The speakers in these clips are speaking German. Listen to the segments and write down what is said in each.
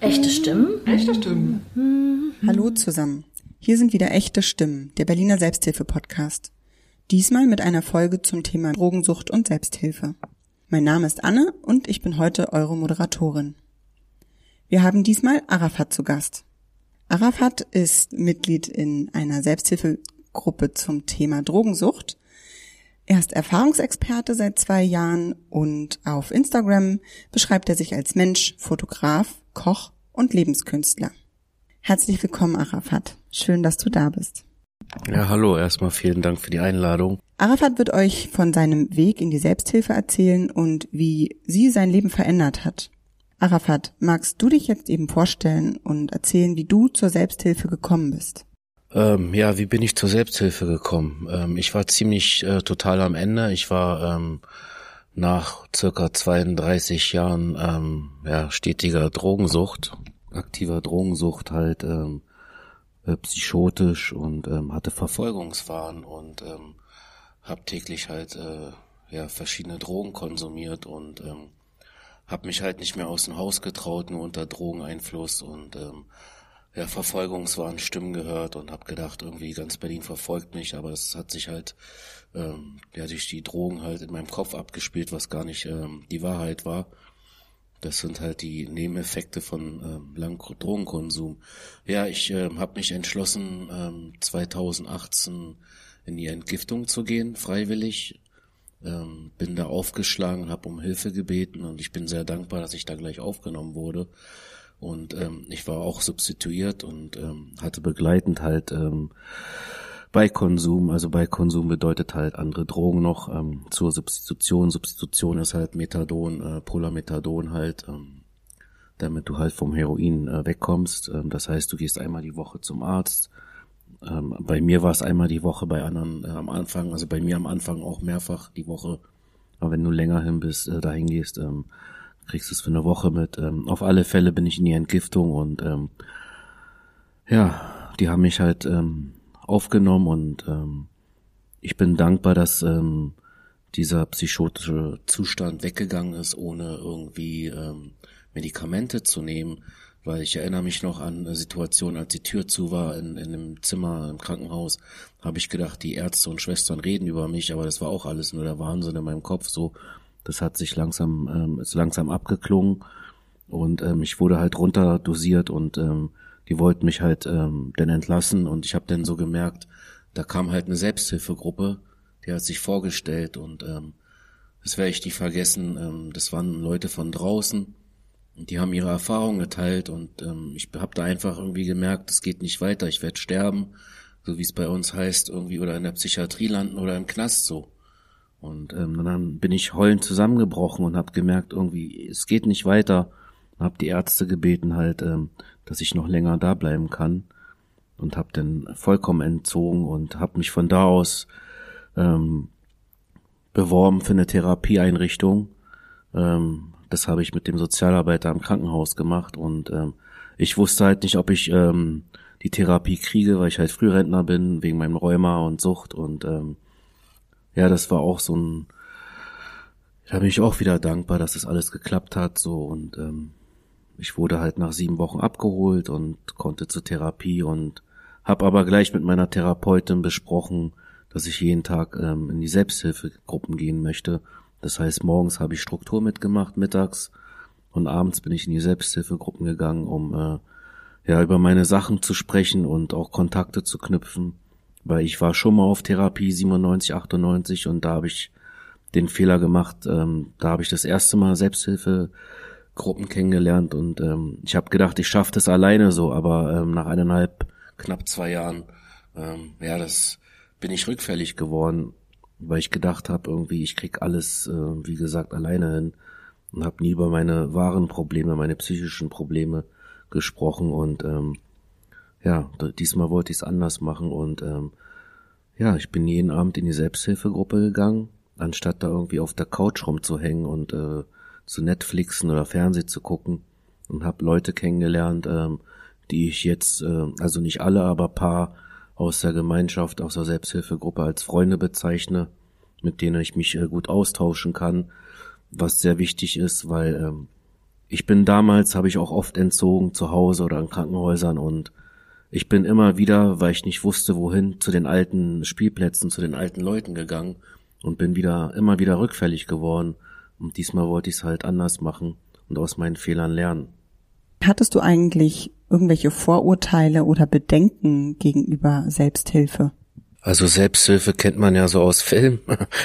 Echte Stimmen? Echte Stimmen. Hallo zusammen. Hier sind wieder echte Stimmen, der Berliner Selbsthilfe-Podcast. Diesmal mit einer Folge zum Thema Drogensucht und Selbsthilfe. Mein Name ist Anne und ich bin heute eure Moderatorin. Wir haben diesmal Arafat zu Gast. Arafat ist Mitglied in einer Selbsthilfegruppe zum Thema Drogensucht. Er ist Erfahrungsexperte seit zwei Jahren und auf Instagram beschreibt er sich als Mensch, Fotograf, Koch und Lebenskünstler. Herzlich willkommen, Arafat. Schön, dass du da bist. Ja, hallo, erstmal vielen Dank für die Einladung. Arafat wird euch von seinem Weg in die Selbsthilfe erzählen und wie sie sein Leben verändert hat. Arafat, magst du dich jetzt eben vorstellen und erzählen, wie du zur Selbsthilfe gekommen bist? Ähm, ja, wie bin ich zur Selbsthilfe gekommen? Ähm, ich war ziemlich äh, total am Ende. Ich war ähm, nach circa 32 Jahren ähm, ja, stetiger Drogensucht, aktiver Drogensucht halt ähm, äh, psychotisch und ähm, hatte Verfolgungswahn und ähm, habe täglich halt äh, ja verschiedene Drogen konsumiert und ähm, habe mich halt nicht mehr aus dem Haus getraut, nur unter Drogeneinfluss und ähm, ja, Verfolgungswahn Stimmen gehört und habe gedacht, irgendwie ganz Berlin verfolgt mich, aber es hat sich halt ähm, ja durch die Drogen halt in meinem Kopf abgespielt, was gar nicht ähm, die Wahrheit war. Das sind halt die Nebeneffekte von ähm, langem Drogenkonsum. Ja, ich ähm, habe mich entschlossen, ähm, 2018 in die Entgiftung zu gehen, freiwillig ähm, bin da aufgeschlagen, habe um Hilfe gebeten und ich bin sehr dankbar, dass ich da gleich aufgenommen wurde. Und ähm, ich war auch substituiert und ähm, hatte begleitend halt ähm, bei Konsum, also bei Konsum bedeutet halt andere Drogen noch ähm, zur Substitution. Substitution ist halt Methadon, äh, Polamethadon halt, ähm, damit du halt vom Heroin äh, wegkommst. Ähm, das heißt, du gehst einmal die Woche zum Arzt, ähm, bei mir war es einmal die Woche, bei anderen äh, am Anfang, also bei mir am Anfang auch mehrfach die Woche. Aber wenn du länger hin bist, äh, dahin gehst, ähm, kriegst es für eine Woche mit. Ähm, auf alle Fälle bin ich in die Entgiftung und ähm, ja, die haben mich halt ähm, aufgenommen und ähm, ich bin dankbar, dass ähm, dieser psychotische Zustand weggegangen ist, ohne irgendwie ähm, Medikamente zu nehmen weil ich erinnere mich noch an eine Situation, als die Tür zu war in, in einem Zimmer im Krankenhaus, habe ich gedacht, die Ärzte und Schwestern reden über mich, aber das war auch alles nur der Wahnsinn in meinem Kopf. So, das hat sich langsam, ähm, ist langsam abgeklungen und ähm, ich wurde halt runter dosiert und ähm, die wollten mich halt ähm, dann entlassen und ich habe dann so gemerkt, da kam halt eine Selbsthilfegruppe, die hat sich vorgestellt und ähm, das werde ich nie vergessen. Ähm, das waren Leute von draußen die haben ihre Erfahrungen geteilt und ähm, ich habe da einfach irgendwie gemerkt, es geht nicht weiter, ich werde sterben, so wie es bei uns heißt, irgendwie oder in der Psychiatrie landen oder im Knast so. Und ähm, dann bin ich heulend zusammengebrochen und habe gemerkt, irgendwie, es geht nicht weiter. Habe die Ärzte gebeten halt, ähm, dass ich noch länger da bleiben kann. Und habe dann vollkommen entzogen und habe mich von da aus ähm, beworben für eine Therapieeinrichtung. Ähm, das habe ich mit dem Sozialarbeiter im Krankenhaus gemacht und ähm, ich wusste halt nicht, ob ich ähm, die Therapie kriege, weil ich halt Frührentner bin, wegen meinem Rheuma und Sucht und ähm, ja, das war auch so ein, da bin ich auch wieder dankbar, dass das alles geklappt hat, so und ähm, ich wurde halt nach sieben Wochen abgeholt und konnte zur Therapie und habe aber gleich mit meiner Therapeutin besprochen, dass ich jeden Tag ähm, in die Selbsthilfegruppen gehen möchte. Das heißt, morgens habe ich Struktur mitgemacht, mittags und abends bin ich in die Selbsthilfegruppen gegangen, um äh, ja über meine Sachen zu sprechen und auch Kontakte zu knüpfen, weil ich war schon mal auf Therapie 97, 98 und da habe ich den Fehler gemacht, ähm, da habe ich das erste Mal Selbsthilfegruppen kennengelernt und ähm, ich habe gedacht, ich schaffe das alleine so, aber ähm, nach eineinhalb, knapp zwei Jahren, ähm, ja, das bin ich rückfällig geworden weil ich gedacht habe, irgendwie, ich krieg alles, äh, wie gesagt, alleine hin und habe nie über meine wahren Probleme, meine psychischen Probleme gesprochen und ähm, ja, diesmal wollte ich es anders machen und ähm, ja, ich bin jeden Abend in die Selbsthilfegruppe gegangen, anstatt da irgendwie auf der Couch rumzuhängen und äh, zu Netflixen oder Fernseh zu gucken und habe Leute kennengelernt, ähm, die ich jetzt, äh, also nicht alle, aber paar aus der Gemeinschaft, aus der Selbsthilfegruppe als Freunde bezeichne, mit denen ich mich äh, gut austauschen kann, was sehr wichtig ist, weil ähm, Ich bin damals, habe ich auch oft entzogen zu Hause oder in Krankenhäusern und ich bin immer wieder, weil ich nicht wusste, wohin, zu den alten Spielplätzen, zu den alten Leuten gegangen und bin wieder, immer wieder rückfällig geworden. Und diesmal wollte ich es halt anders machen und aus meinen Fehlern lernen. Hattest du eigentlich irgendwelche Vorurteile oder Bedenken gegenüber Selbsthilfe? Also Selbsthilfe kennt man ja so aus Film.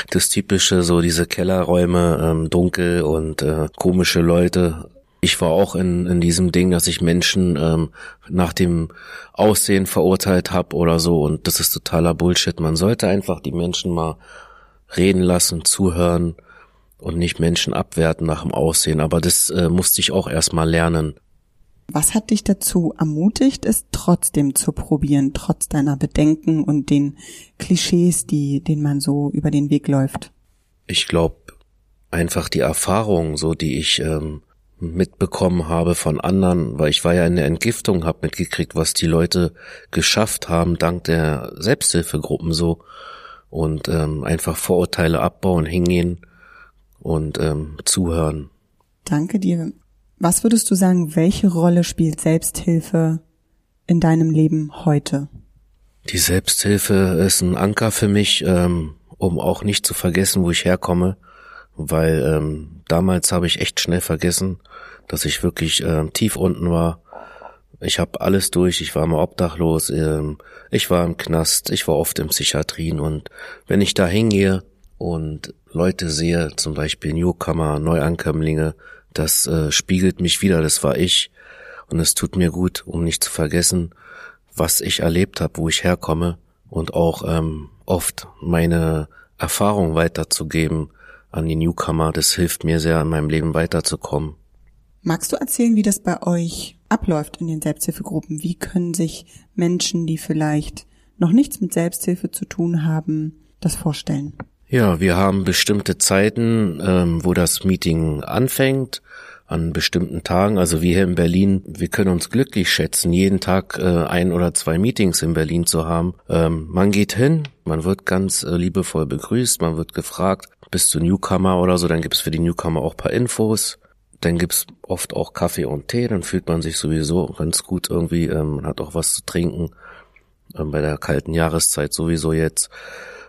Das typische, so diese Kellerräume, ähm, dunkel und äh, komische Leute. Ich war auch in, in diesem Ding, dass ich Menschen ähm, nach dem Aussehen verurteilt habe oder so und das ist totaler Bullshit. Man sollte einfach die Menschen mal reden lassen, zuhören und nicht Menschen abwerten nach dem Aussehen. Aber das äh, musste ich auch erstmal lernen. Was hat dich dazu ermutigt, es trotzdem zu probieren, trotz deiner Bedenken und den Klischees, die, denen man so über den Weg läuft? Ich glaube, einfach die Erfahrung, so die ich ähm, mitbekommen habe von anderen, weil ich war ja in der Entgiftung, habe mitgekriegt, was die Leute geschafft haben dank der Selbsthilfegruppen so und ähm, einfach Vorurteile abbauen, hingehen und ähm, zuhören. Danke dir. Was würdest du sagen, welche Rolle spielt Selbsthilfe in deinem Leben heute? Die Selbsthilfe ist ein Anker für mich, ähm, um auch nicht zu vergessen, wo ich herkomme weil ähm, damals habe ich echt schnell vergessen, dass ich wirklich ähm, tief unten war. Ich habe alles durch, ich war mal obdachlos, ähm, ich war im Knast, ich war oft im Psychiatrien und wenn ich da hingehe und Leute sehe, zum Beispiel Newcomer, Neuankömmlinge, das äh, spiegelt mich wieder, das war ich. Und es tut mir gut, um nicht zu vergessen, was ich erlebt habe, wo ich herkomme und auch ähm, oft meine Erfahrung weiterzugeben, an die Newcomer. Das hilft mir sehr, in meinem Leben weiterzukommen. Magst du erzählen, wie das bei euch abläuft in den Selbsthilfegruppen? Wie können sich Menschen, die vielleicht noch nichts mit Selbsthilfe zu tun haben, das vorstellen? Ja, wir haben bestimmte Zeiten, ähm, wo das Meeting anfängt, an bestimmten Tagen. Also wir hier in Berlin, wir können uns glücklich schätzen, jeden Tag äh, ein oder zwei Meetings in Berlin zu haben. Ähm, man geht hin, man wird ganz äh, liebevoll begrüßt, man wird gefragt, bist du Newcomer oder so, dann gibt's für die Newcomer auch paar Infos. Dann gibt's oft auch Kaffee und Tee, dann fühlt man sich sowieso ganz gut irgendwie, ähm, man hat auch was zu trinken, ähm, bei der kalten Jahreszeit sowieso jetzt.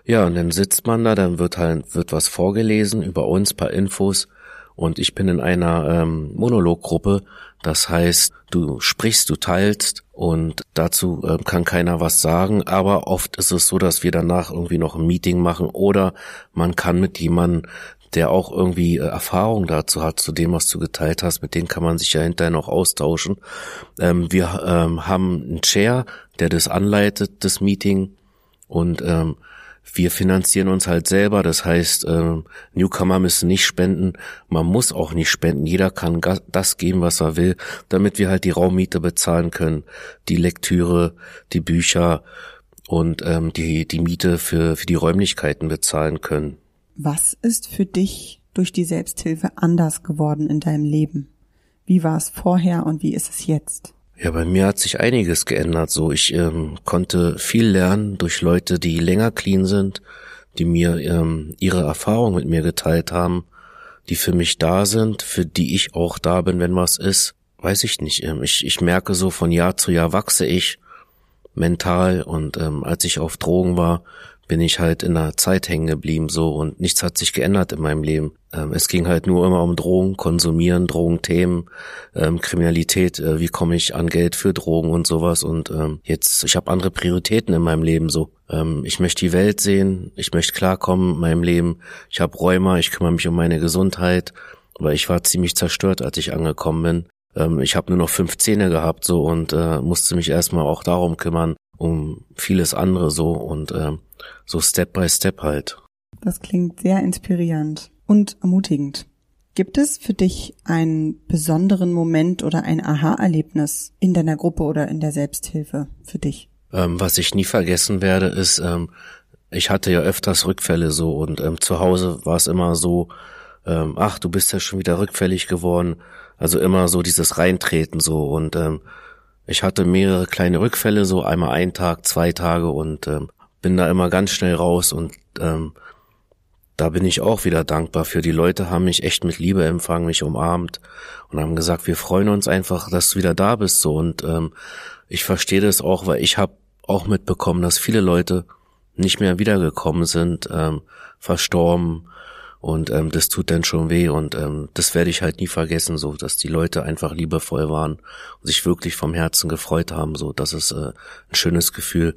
Ja, und dann sitzt man da, dann wird halt, wird was vorgelesen über uns, paar Infos. Und ich bin in einer ähm, Monologgruppe, das heißt, du sprichst, du teilst und dazu äh, kann keiner was sagen, aber oft ist es so, dass wir danach irgendwie noch ein Meeting machen oder man kann mit jemandem, der auch irgendwie äh, Erfahrung dazu hat, zu dem, was du geteilt hast, mit denen kann man sich ja hinterher noch austauschen. Ähm, wir ähm, haben einen Chair, der das anleitet, das Meeting. Und ähm, wir finanzieren uns halt selber, das heißt, äh, Newcomer müssen nicht spenden, man muss auch nicht spenden, jeder kann das geben, was er will, damit wir halt die Raummiete bezahlen können, die Lektüre, die Bücher und ähm, die, die Miete für, für die Räumlichkeiten bezahlen können. Was ist für dich durch die Selbsthilfe anders geworden in deinem Leben? Wie war es vorher und wie ist es jetzt? Ja, bei mir hat sich einiges geändert. So, ich ähm, konnte viel lernen durch Leute, die länger clean sind, die mir ähm, ihre Erfahrung mit mir geteilt haben, die für mich da sind, für die ich auch da bin, wenn was ist. Weiß ich nicht. Ähm, ich, ich merke so, von Jahr zu Jahr wachse ich mental und ähm, als ich auf Drogen war, bin ich halt in der Zeit hängen geblieben so und nichts hat sich geändert in meinem Leben. Ähm, es ging halt nur immer um Drogen, Konsumieren, Drogenthemen, ähm, Kriminalität, äh, wie komme ich an Geld für Drogen und sowas und ähm, jetzt, ich habe andere Prioritäten in meinem Leben so. Ähm, ich möchte die Welt sehen, ich möchte klarkommen in meinem Leben, ich habe Rheuma, ich kümmere mich um meine Gesundheit, weil ich war ziemlich zerstört, als ich angekommen bin ähm, ich habe nur noch fünf Zähne gehabt so und äh, musste mich erstmal auch darum kümmern, um vieles andere so und äh, so Step by Step halt. Das klingt sehr inspirierend und ermutigend. Gibt es für dich einen besonderen Moment oder ein Aha-Erlebnis in deiner Gruppe oder in der Selbsthilfe für dich? Ähm, was ich nie vergessen werde, ist, ähm, ich hatte ja öfters Rückfälle so und ähm, zu Hause war es immer so, ähm, ach, du bist ja schon wieder rückfällig geworden. Also immer so dieses Reintreten so und ähm, ich hatte mehrere kleine Rückfälle, so einmal ein Tag, zwei Tage und ähm, bin da immer ganz schnell raus und ähm, da bin ich auch wieder dankbar für. Die Leute haben mich echt mit Liebe empfangen, mich umarmt und haben gesagt, wir freuen uns einfach, dass du wieder da bist. So und ähm, ich verstehe das auch, weil ich habe auch mitbekommen, dass viele Leute nicht mehr wiedergekommen sind, ähm, verstorben und ähm, das tut dann schon weh und ähm, das werde ich halt nie vergessen, so dass die Leute einfach liebevoll waren und sich wirklich vom Herzen gefreut haben. So, das ist äh, ein schönes Gefühl,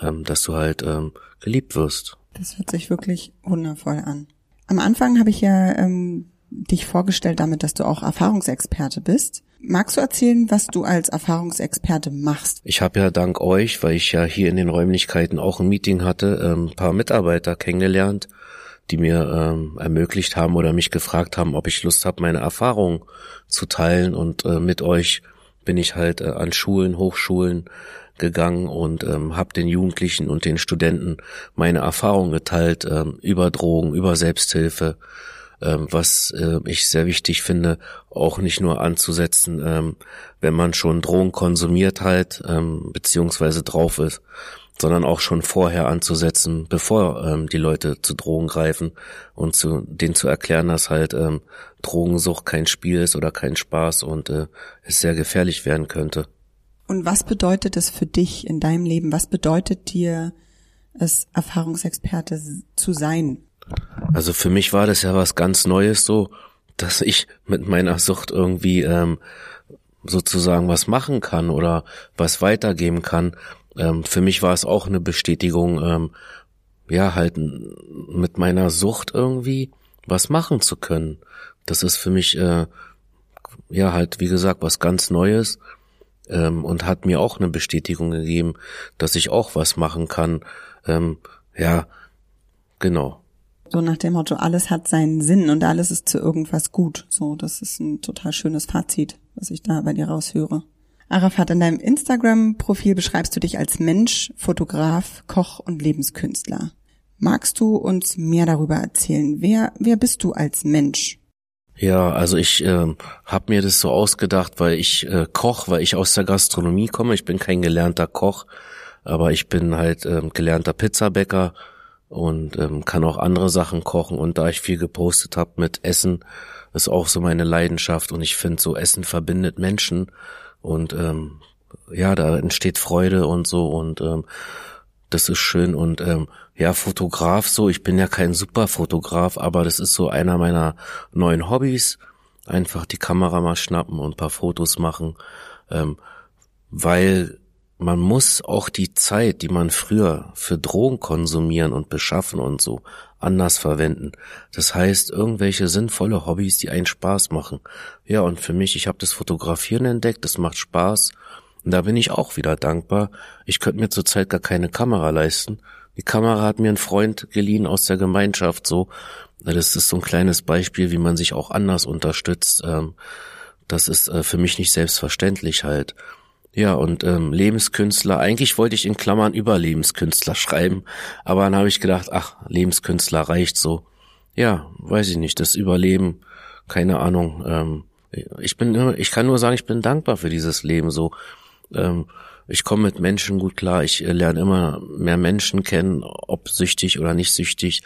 ähm, dass du halt ähm, geliebt wirst. Das hört sich wirklich wundervoll an. Am Anfang habe ich ja ähm, dich vorgestellt damit, dass du auch Erfahrungsexperte bist. Magst du erzählen, was du als Erfahrungsexperte machst? Ich habe ja dank euch, weil ich ja hier in den Räumlichkeiten auch ein Meeting hatte, ähm, ein paar Mitarbeiter kennengelernt, die mir ähm, ermöglicht haben oder mich gefragt haben, ob ich Lust habe, meine Erfahrungen zu teilen. Und äh, mit euch bin ich halt äh, an Schulen, Hochschulen, gegangen und ähm, habe den Jugendlichen und den Studenten meine Erfahrungen geteilt ähm, über Drogen, über Selbsthilfe, ähm, was äh, ich sehr wichtig finde, auch nicht nur anzusetzen, ähm, wenn man schon Drogen konsumiert halt, ähm, beziehungsweise drauf ist, sondern auch schon vorher anzusetzen, bevor ähm, die Leute zu Drogen greifen und zu denen zu erklären, dass halt ähm, Drogensucht kein Spiel ist oder kein Spaß und äh, es sehr gefährlich werden könnte. Und was bedeutet es für dich in deinem Leben? Was bedeutet dir es, Erfahrungsexperte zu sein? Also für mich war das ja was ganz Neues so, dass ich mit meiner Sucht irgendwie ähm, sozusagen was machen kann oder was weitergeben kann. Ähm, für mich war es auch eine Bestätigung, ähm, ja, halt mit meiner Sucht irgendwie was machen zu können. Das ist für mich, äh, ja, halt, wie gesagt, was ganz Neues ähm, und hat mir auch eine Bestätigung gegeben, dass ich auch was machen kann. Ähm, ja, genau. So nach dem Motto, alles hat seinen Sinn und alles ist zu irgendwas gut. So, das ist ein total schönes Fazit, was ich da bei dir raushöre. Arafat, in deinem Instagram-Profil beschreibst du dich als Mensch, Fotograf, Koch und Lebenskünstler. Magst du uns mehr darüber erzählen? Wer, wer bist du als Mensch? Ja, also ich äh, habe mir das so ausgedacht, weil ich äh, Koch, weil ich aus der Gastronomie komme. Ich bin kein gelernter Koch, aber ich bin halt ähm, gelernter Pizzabäcker und ähm, kann auch andere Sachen kochen. Und da ich viel gepostet habe mit Essen, ist auch so meine Leidenschaft. Und ich finde, so Essen verbindet Menschen und ähm, ja, da entsteht Freude und so und ähm, das ist schön und ähm, ja, Fotograf so, ich bin ja kein Superfotograf, aber das ist so einer meiner neuen Hobbys. Einfach die Kamera mal schnappen und paar Fotos machen, ähm, weil man muss auch die Zeit, die man früher für Drogen konsumieren und beschaffen und so, anders verwenden. Das heißt, irgendwelche sinnvolle Hobbys, die einen Spaß machen. Ja, und für mich, ich habe das Fotografieren entdeckt, das macht Spaß. Und da bin ich auch wieder dankbar. Ich könnte mir zurzeit gar keine Kamera leisten. Die Kamera hat mir ein Freund geliehen aus der Gemeinschaft so. Das ist so ein kleines Beispiel, wie man sich auch anders unterstützt. Ähm, das ist äh, für mich nicht selbstverständlich halt. Ja, und ähm, Lebenskünstler, eigentlich wollte ich in Klammern Überlebenskünstler schreiben, aber dann habe ich gedacht, ach, Lebenskünstler reicht so. Ja, weiß ich nicht, das Überleben, keine Ahnung. Ähm, ich bin, ich kann nur sagen, ich bin dankbar für dieses Leben so. Ähm, ich komme mit Menschen gut klar. Ich äh, lerne immer mehr Menschen kennen, ob süchtig oder nicht süchtig.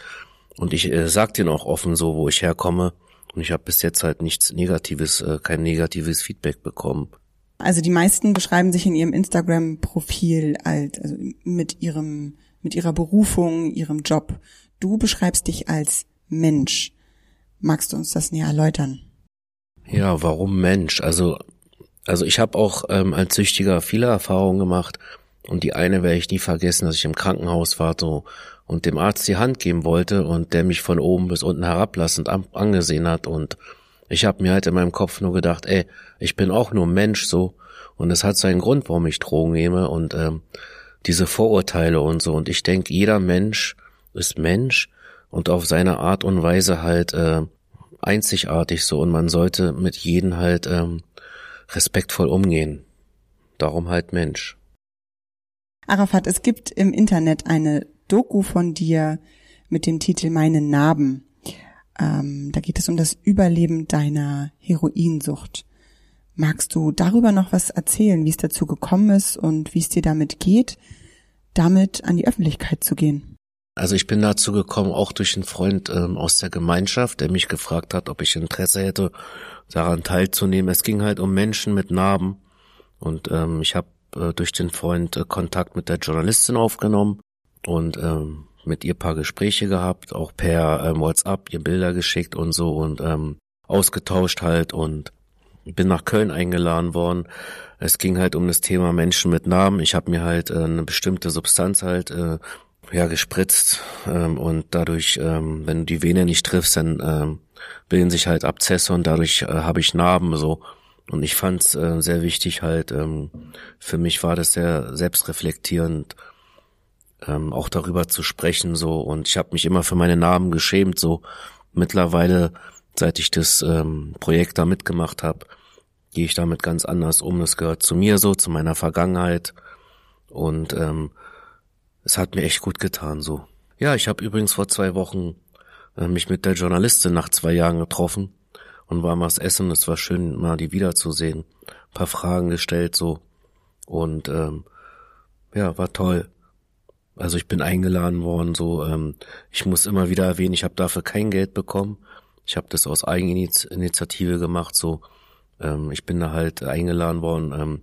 Und ich äh, sag denen auch offen so, wo ich herkomme. Und ich habe bis jetzt halt nichts Negatives, äh, kein negatives Feedback bekommen. Also die meisten beschreiben sich in ihrem Instagram-Profil als also mit ihrem mit ihrer Berufung, ihrem Job. Du beschreibst dich als Mensch. Magst du uns das näher erläutern? Ja, warum Mensch? Also also ich habe auch ähm, als Süchtiger viele Erfahrungen gemacht und die eine werde ich nie vergessen, dass ich im Krankenhaus war so und dem Arzt die Hand geben wollte und der mich von oben bis unten herablassend an, angesehen hat und ich habe mir halt in meinem Kopf nur gedacht, ey, ich bin auch nur Mensch so und es hat seinen Grund, warum ich Drogen nehme und ähm, diese Vorurteile und so und ich denke, jeder Mensch ist Mensch und auf seine Art und Weise halt äh, einzigartig so und man sollte mit jedem halt ähm, respektvoll umgehen. Darum halt Mensch. Arafat, es gibt im Internet eine Doku von dir mit dem Titel Meine Narben. Ähm, da geht es um das Überleben deiner Heroinsucht. Magst du darüber noch was erzählen, wie es dazu gekommen ist und wie es dir damit geht, damit an die Öffentlichkeit zu gehen? Also ich bin dazu gekommen, auch durch einen Freund ähm, aus der Gemeinschaft, der mich gefragt hat, ob ich Interesse hätte, daran teilzunehmen. Es ging halt um Menschen mit Narben und ähm, ich habe äh, durch den Freund äh, Kontakt mit der Journalistin aufgenommen und ähm, mit ihr paar Gespräche gehabt, auch per ähm, WhatsApp ihr Bilder geschickt und so und ähm, ausgetauscht halt und bin nach Köln eingeladen worden. Es ging halt um das Thema Menschen mit Narben. Ich habe mir halt äh, eine bestimmte Substanz halt äh, ja gespritzt ähm, und dadurch, ähm, wenn du die Vene nicht triffst, dann ähm, bilden sich halt Abzesse und dadurch äh, habe ich Narben so. Und ich fand es äh, sehr wichtig halt, ähm, für mich war das sehr selbstreflektierend, ähm, auch darüber zu sprechen so. Und ich habe mich immer für meine Narben geschämt so. Mittlerweile, seit ich das ähm, Projekt da mitgemacht habe, gehe ich damit ganz anders um. Das gehört zu mir so, zu meiner Vergangenheit. Und ähm, es hat mir echt gut getan so. Ja, ich habe übrigens vor zwei Wochen äh, mich mit der Journalistin nach zwei Jahren getroffen und war mal was essen. Es war schön, mal die wiederzusehen. Ein paar Fragen gestellt so und ähm, ja, war toll. Also ich bin eingeladen worden, so ähm, ich muss immer wieder erwähnen, ich habe dafür kein Geld bekommen. Ich habe das aus Eigeninitiative gemacht, so ähm, ich bin da halt eingeladen worden. Ähm,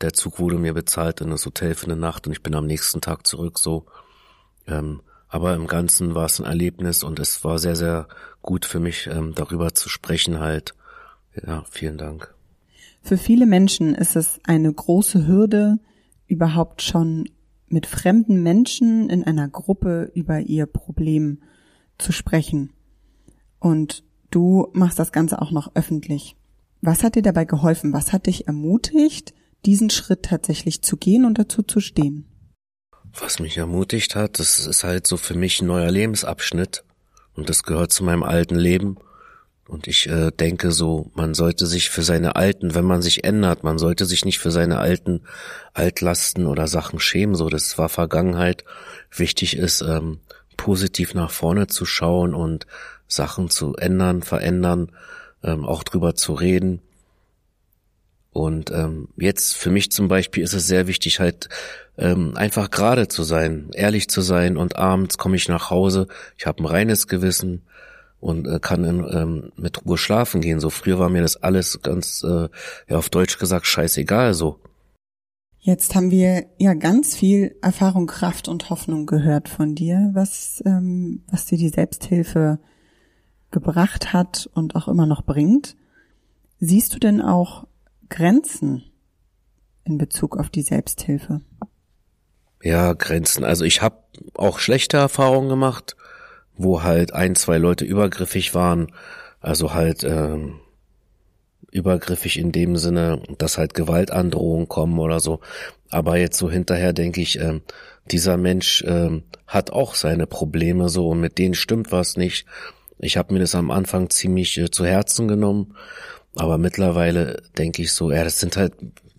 der Zug wurde mir bezahlt in das Hotel für eine Nacht und ich bin am nächsten Tag zurück so. Ähm, aber im Ganzen war es ein Erlebnis und es war sehr, sehr gut für mich, ähm, darüber zu sprechen halt. Ja, vielen Dank. Für viele Menschen ist es eine große Hürde, überhaupt schon mit fremden Menschen in einer Gruppe über ihr Problem zu sprechen. Und du machst das Ganze auch noch öffentlich. Was hat dir dabei geholfen? Was hat dich ermutigt, diesen Schritt tatsächlich zu gehen und dazu zu stehen? Was mich ermutigt hat, das ist halt so für mich ein neuer Lebensabschnitt und das gehört zu meinem alten Leben. Und ich äh, denke so, man sollte sich für seine alten, wenn man sich ändert, man sollte sich nicht für seine alten Altlasten oder Sachen schämen. So, das war Vergangenheit. Wichtig ist, ähm, positiv nach vorne zu schauen und Sachen zu ändern, verändern, ähm, auch drüber zu reden. Und ähm, jetzt für mich zum Beispiel ist es sehr wichtig, halt ähm, einfach gerade zu sein, ehrlich zu sein. Und abends komme ich nach Hause, ich habe ein reines Gewissen und äh, kann in, ähm, mit Ruhe schlafen gehen. So früher war mir das alles ganz, äh, ja auf Deutsch gesagt, scheißegal so. Jetzt haben wir ja ganz viel Erfahrung, Kraft und Hoffnung gehört von dir, was, ähm, was dir die Selbsthilfe gebracht hat und auch immer noch bringt. Siehst du denn auch Grenzen in Bezug auf die Selbsthilfe? Ja, Grenzen. Also ich habe auch schlechte Erfahrungen gemacht, wo halt ein, zwei Leute übergriffig waren. Also halt ähm, übergriffig in dem Sinne, dass halt Gewaltandrohungen kommen oder so. Aber jetzt so hinterher denke ich, ähm, dieser Mensch ähm, hat auch seine Probleme so und mit denen stimmt was nicht. Ich habe mir das am Anfang ziemlich äh, zu Herzen genommen aber mittlerweile denke ich so, ja, das sind halt,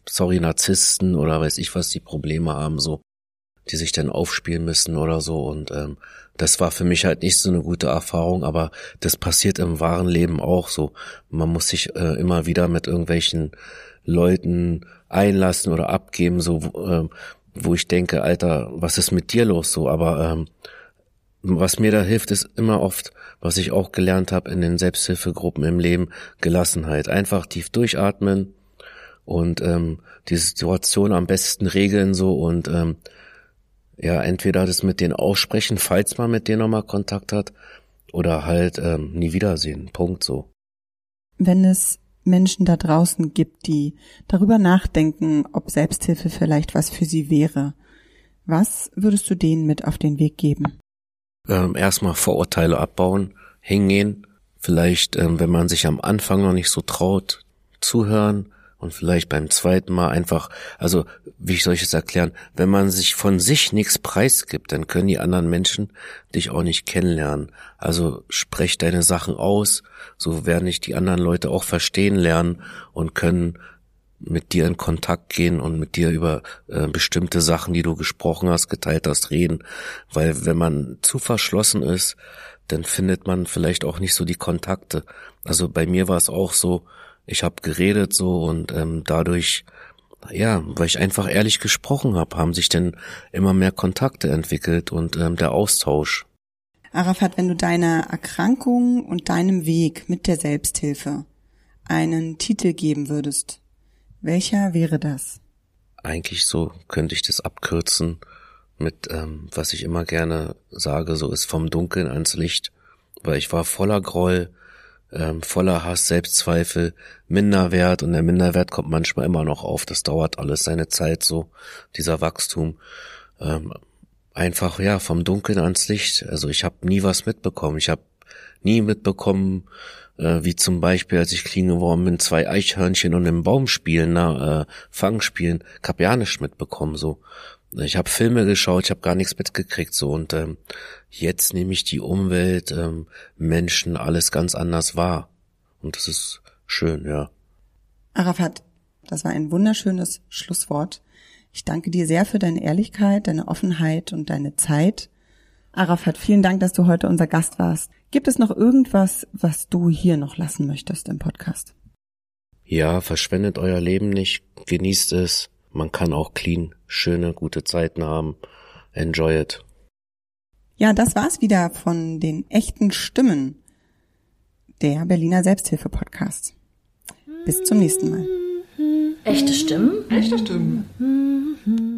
sorry, Narzissten oder weiß ich was, die Probleme haben, so, die sich dann aufspielen müssen oder so. Und ähm, das war für mich halt nicht so eine gute Erfahrung, aber das passiert im wahren Leben auch so. Man muss sich äh, immer wieder mit irgendwelchen Leuten einlassen oder abgeben, so äh, wo ich denke, Alter, was ist mit dir los so? Aber ähm, was mir da hilft, ist immer oft, was ich auch gelernt habe in den Selbsthilfegruppen im Leben, Gelassenheit. Einfach tief durchatmen und ähm, die Situation am besten regeln so und ähm, ja, entweder das mit denen aussprechen, falls man mit denen nochmal Kontakt hat, oder halt ähm, nie wiedersehen. Punkt so. Wenn es Menschen da draußen gibt, die darüber nachdenken, ob Selbsthilfe vielleicht was für sie wäre, was würdest du denen mit auf den Weg geben? ähm, erstmal Vorurteile abbauen, hingehen, vielleicht, ähm, wenn man sich am Anfang noch nicht so traut, zuhören und vielleicht beim zweiten Mal einfach, also wie soll ich es erklären, wenn man sich von sich nichts preisgibt, dann können die anderen Menschen dich auch nicht kennenlernen. Also sprech deine Sachen aus, so werden dich die anderen Leute auch verstehen lernen und können mit dir in Kontakt gehen und mit dir über äh, bestimmte Sachen, die du gesprochen hast, geteilt hast, reden. Weil wenn man zu verschlossen ist, dann findet man vielleicht auch nicht so die Kontakte. Also bei mir war es auch so, ich habe geredet so und ähm, dadurch ja, weil ich einfach ehrlich gesprochen habe, haben sich denn immer mehr Kontakte entwickelt und ähm, der Austausch. Arafat, wenn du deiner Erkrankung und deinem Weg mit der Selbsthilfe einen Titel geben würdest, welcher wäre das? Eigentlich so könnte ich das abkürzen mit, ähm, was ich immer gerne sage, so ist vom Dunkeln ans Licht, weil ich war voller Groll, ähm, voller Hass, Selbstzweifel, Minderwert und der Minderwert kommt manchmal immer noch auf. Das dauert alles seine Zeit so, dieser Wachstum. Ähm, einfach ja vom Dunkeln ans Licht. Also ich habe nie was mitbekommen. Ich habe nie mitbekommen, äh, wie zum Beispiel, als ich clean geworden bin, zwei Eichhörnchen und im Baum spielen, na, äh, Fang spielen, nicht mitbekommen so. Ich habe Filme geschaut, ich habe gar nichts mitgekriegt so und ähm, jetzt nehme ich die Umwelt, ähm, Menschen, alles ganz anders wahr und das ist schön, ja. Arafat, das war ein wunderschönes Schlusswort. Ich danke dir sehr für deine Ehrlichkeit, deine Offenheit und deine Zeit. Arafat, vielen Dank, dass du heute unser Gast warst. Gibt es noch irgendwas, was du hier noch lassen möchtest im Podcast? Ja, verschwendet euer Leben nicht, genießt es. Man kann auch clean, schöne, gute Zeiten haben. Enjoy it. Ja, das war's wieder von den echten Stimmen der Berliner Selbsthilfe Podcast. Bis zum nächsten Mal. Echte Stimmen? Echte Stimmen.